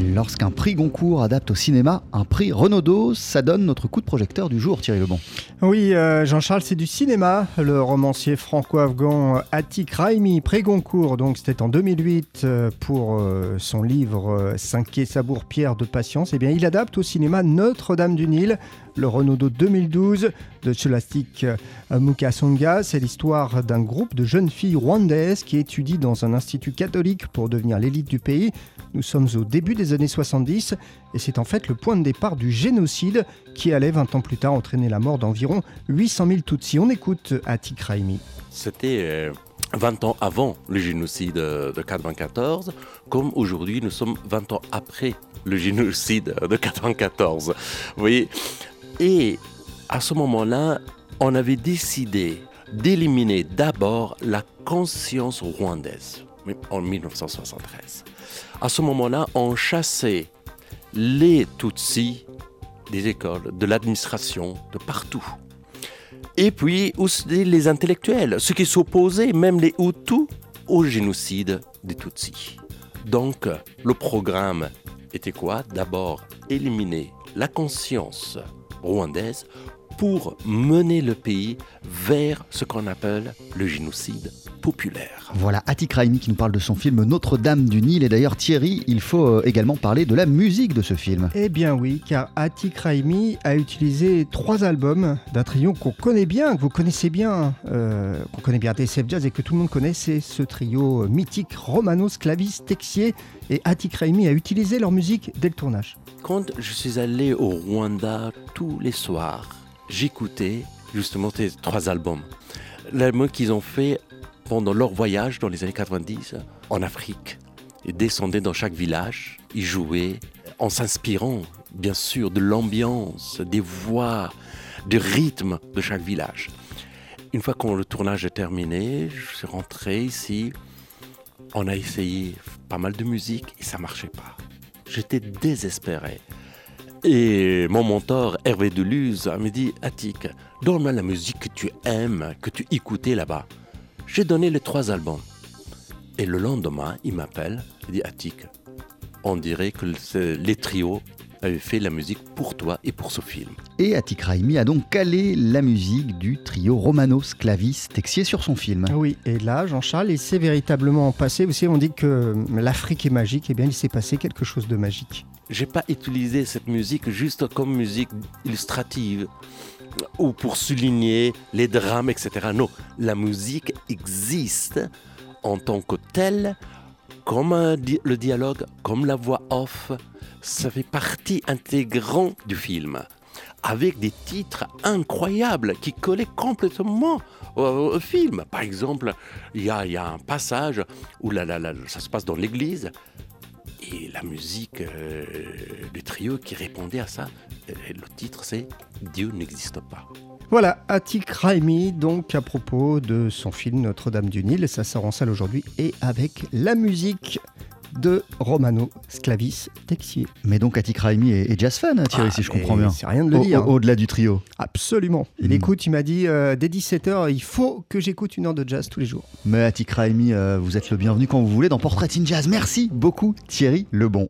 you. Lorsqu'un prix Goncourt adapte au cinéma un prix Renaudot, ça donne notre coup de projecteur du jour, Thierry Lebon. Oui, euh, Jean-Charles, c'est du cinéma. Le romancier franco-afghan euh, Atik Raimi, prix Goncourt, donc c'était en 2008 euh, pour son livre Cinquier Sabour Pierre de Patience. Eh bien, il adapte au cinéma Notre-Dame du Nil, le Renaudot 2012 de Cholastik Mukasonga. C'est l'histoire d'un groupe de jeunes filles rwandaises qui étudient dans un institut catholique pour devenir l'élite du pays. Nous sommes au début des années 70 et c'est en fait le point de départ du génocide qui allait 20 ans plus tard entraîner la mort d'environ 800 000 Tutsis. On écoute Atik Raimi. C'était 20 euh, ans avant le génocide de 1994, comme aujourd'hui nous sommes 20 ans après le génocide de 1994. Vous voyez Et à ce moment-là, on avait décidé d'éliminer d'abord la conscience rwandaise en 1973. À ce moment-là, on chassait les Tutsis des écoles, de l'administration, de partout. Et puis aussi les intellectuels, ceux qui s'opposaient, même les Hutus, au génocide des Tutsis. Donc, le programme était quoi? D'abord, éliminer la conscience rwandaise pour mener le pays vers ce qu'on appelle le génocide populaire. Voilà, Atik Raimi qui nous parle de son film Notre-Dame du Nil. Et d'ailleurs, Thierry, il faut euh, également parler de la musique de ce film. Eh bien oui, car Atik Raimi a utilisé trois albums d'un trio qu'on connaît bien, que vous connaissez bien, euh, qu'on connaît bien TSF Jazz et que tout le monde connaît, c'est ce trio mythique Romanos, Clavis, Texier. Et Atik Raimi a utilisé leur musique dès le tournage. Quand je suis allé au Rwanda tous les soirs, j'écoutais justement ces trois albums. L'album qu'ils ont fait pendant leur voyage dans les années 90 en Afrique. Ils descendaient dans chaque village, ils jouaient en s'inspirant bien sûr de l'ambiance, des voix, du rythme de chaque village. Une fois que le tournage est terminé, je suis rentré ici. On a essayé pas mal de musique et ça marchait pas. J'étais désespéré. Et mon mentor, Hervé Deluse, me dit Attic, donne-moi la musique que tu aimes, que tu écoutais là-bas. J'ai donné les trois albums. Et le lendemain, il m'appelle, il dit Attic, on dirait que les trios avaient fait la musique pour toi et pour ce film. Et Attic Raimi a donc calé la musique du trio Romanos Clavis Texier sur son film. Oui, et là, Jean-Charles, il s'est véritablement passé. Vous savez, on dit que l'Afrique est magique, et eh bien il s'est passé quelque chose de magique j'ai pas utilisé cette musique juste comme musique illustrative ou pour souligner les drames, etc. Non, la musique existe en tant que telle, comme le dialogue, comme la voix off. Ça fait partie intégrante du film, avec des titres incroyables qui collaient complètement au, film. Par exemple, il y, a, un passage où ça se passe dans l'église et la musique euh, du trio qui répondait à ça, le titre c'est Dieu n'existe pas. Voilà, Atik Raimi, donc à propos de son film Notre-Dame du Nil, ça sort en salle aujourd'hui et avec la musique de Romano Sclavis Texier. Mais donc Atik Raimi est, jazz fan, hein, Thierry, ah, si je comprends bien. C'est rien de le dire. Au-delà du trio. Absolument. Il hmm. écoute, il m'a dit euh, dès 17h, il faut que j'écoute une heure de jazz tous les jours. Mais Atik Raimi, euh, vous êtes le bienvenu quand vous voulez dans Portrait in Jazz. Merci beaucoup, Thierry Lebon.